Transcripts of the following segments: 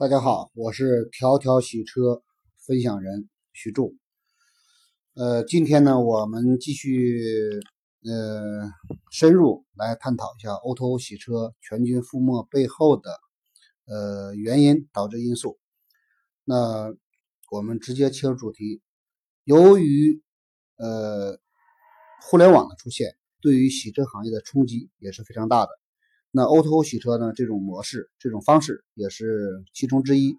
大家好，我是条条洗车分享人徐柱。呃，今天呢，我们继续呃深入来探讨一下 O2O 洗车全军覆没背后的呃原因导致因素。那我们直接切入主题，由于呃互联网的出现，对于洗车行业的冲击也是非常大的。那 O2O 洗车呢？这种模式、这种方式也是其中之一。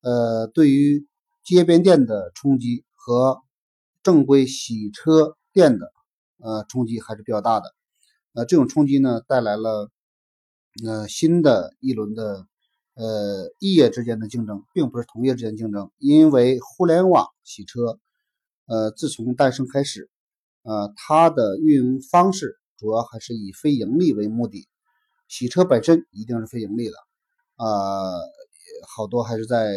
呃，对于街边店的冲击和正规洗车店的呃冲击还是比较大的。呃，这种冲击呢，带来了呃新的一轮的呃异业之间的竞争，并不是同业之间竞争。因为互联网洗车，呃，自从诞生开始，呃，它的运营方式主要还是以非盈利为目的。洗车本身一定是非盈利的，啊，好多还是在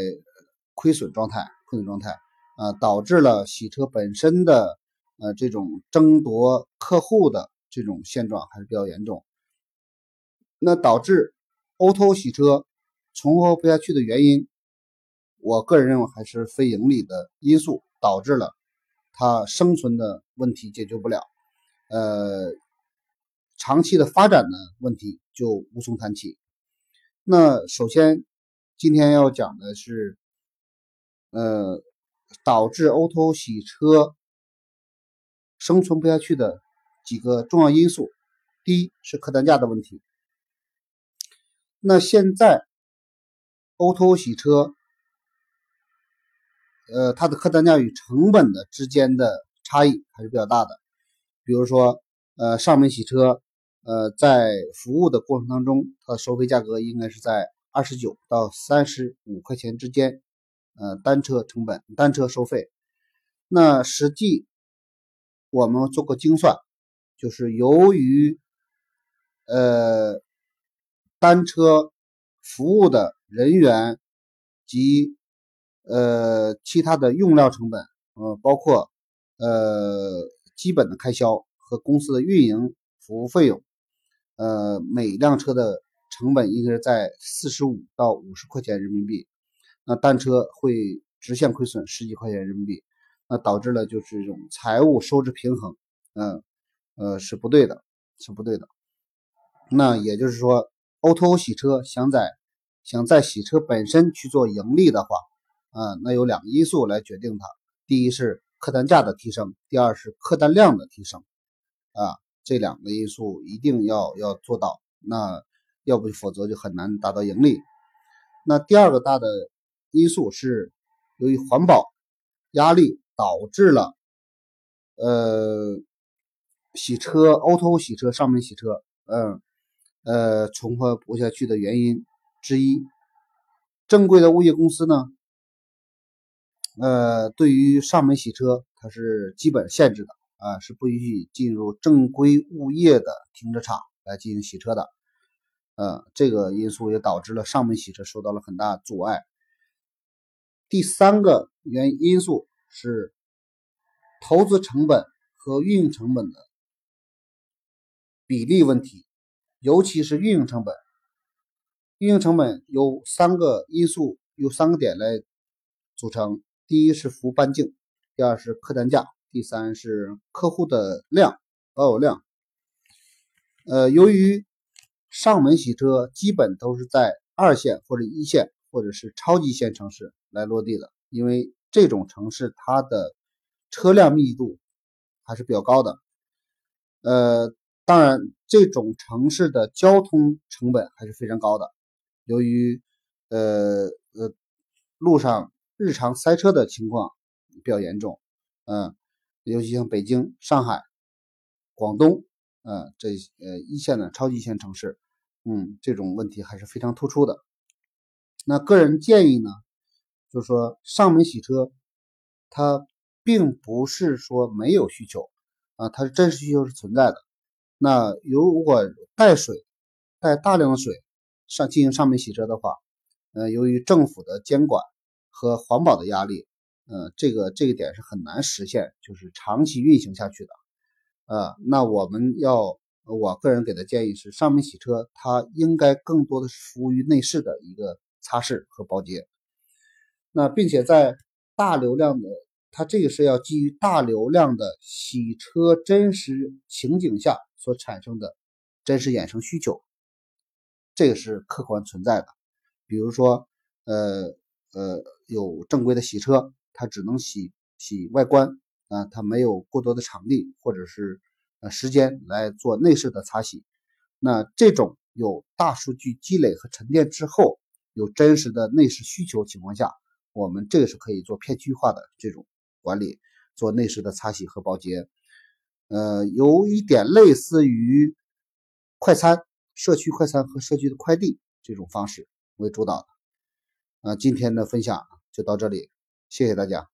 亏损状态，亏损状态，啊，导致了洗车本身的呃这种争夺客户的这种现状还是比较严重。那导致 O2O 洗车存活不下去的原因，我个人认为还是非盈利的因素导致了它生存的问题解决不了，呃。长期的发展的问题就无从谈起。那首先，今天要讲的是，呃，导致 O2O 洗车生存不下去的几个重要因素。第一是客单价的问题。那现在 O2O 洗车，呃，它的客单价与成本的之间的差异还是比较大的。比如说，呃，上门洗车。呃，在服务的过程当中，它的收费价格应该是在二十九到三十五块钱之间。呃，单车成本、单车收费，那实际我们做过精算，就是由于呃单车服务的人员及呃其他的用料成本，呃，包括呃基本的开销和公司的运营服务费用。呃，每辆车的成本应该是在四十五到五十块钱人民币，那单车会直线亏损十几块钱人民币，那导致了就是这种财务收支平衡，嗯，呃是不对的，是不对的。那也就是说，O2O 洗车想在想在洗车本身去做盈利的话，啊，那有两个因素来决定它，第一是客单价的提升，第二是客单量的提升，啊。这两个因素一定要要做到，那要不否则就很难达到盈利。那第二个大的因素是由于环保压力导致了，呃，洗车 oto 洗车上门洗车，嗯，呃，存活不下去的原因之一。正规的物业公司呢，呃，对于上门洗车它是基本限制的。啊，是不允许进入正规物业的停车场来进行洗车的。呃，这个因素也导致了上门洗车受到了很大阻碍。第三个原因素是投资成本和运营成本的比例问题，尤其是运营成本。运营成本由三个因素，由三个点来组成：第一是服务半径，第二是客单价。第三是客户的量保有量，呃，由于上门洗车基本都是在二线或者一线或者是超级一线城市来落地的，因为这种城市它的车辆密度还是比较高的，呃，当然这种城市的交通成本还是非常高的，由于呃呃路上日常塞车的情况比较严重，嗯。尤其像北京、上海、广东，呃，这呃一线的超级一线城市，嗯，这种问题还是非常突出的。那个人建议呢，就是说上门洗车，它并不是说没有需求啊，它是真实需求是存在的。那如果带水、带大量的水上进行上门洗车的话，呃，由于政府的监管和环保的压力。呃，这个这个点是很难实现，就是长期运行下去的。呃，那我们要，我个人给的建议是，上门洗车它应该更多的是服务于内饰的一个擦拭和保洁。那并且在大流量的，它这个是要基于大流量的洗车真实情景下所产生的真实衍生需求，这个是客观存在的。比如说，呃呃，有正规的洗车，它只能洗洗外观啊，它没有过多的场地或者是呃时间来做内饰的擦洗。那这种有大数据积累和沉淀之后，有真实的内饰需求情况下。我们这个是可以做片区化的这种管理，做内饰的擦洗和保洁，呃，有一点类似于快餐、社区快餐和社区的快递这种方式为主导的。啊，今天的分享就到这里，谢谢大家。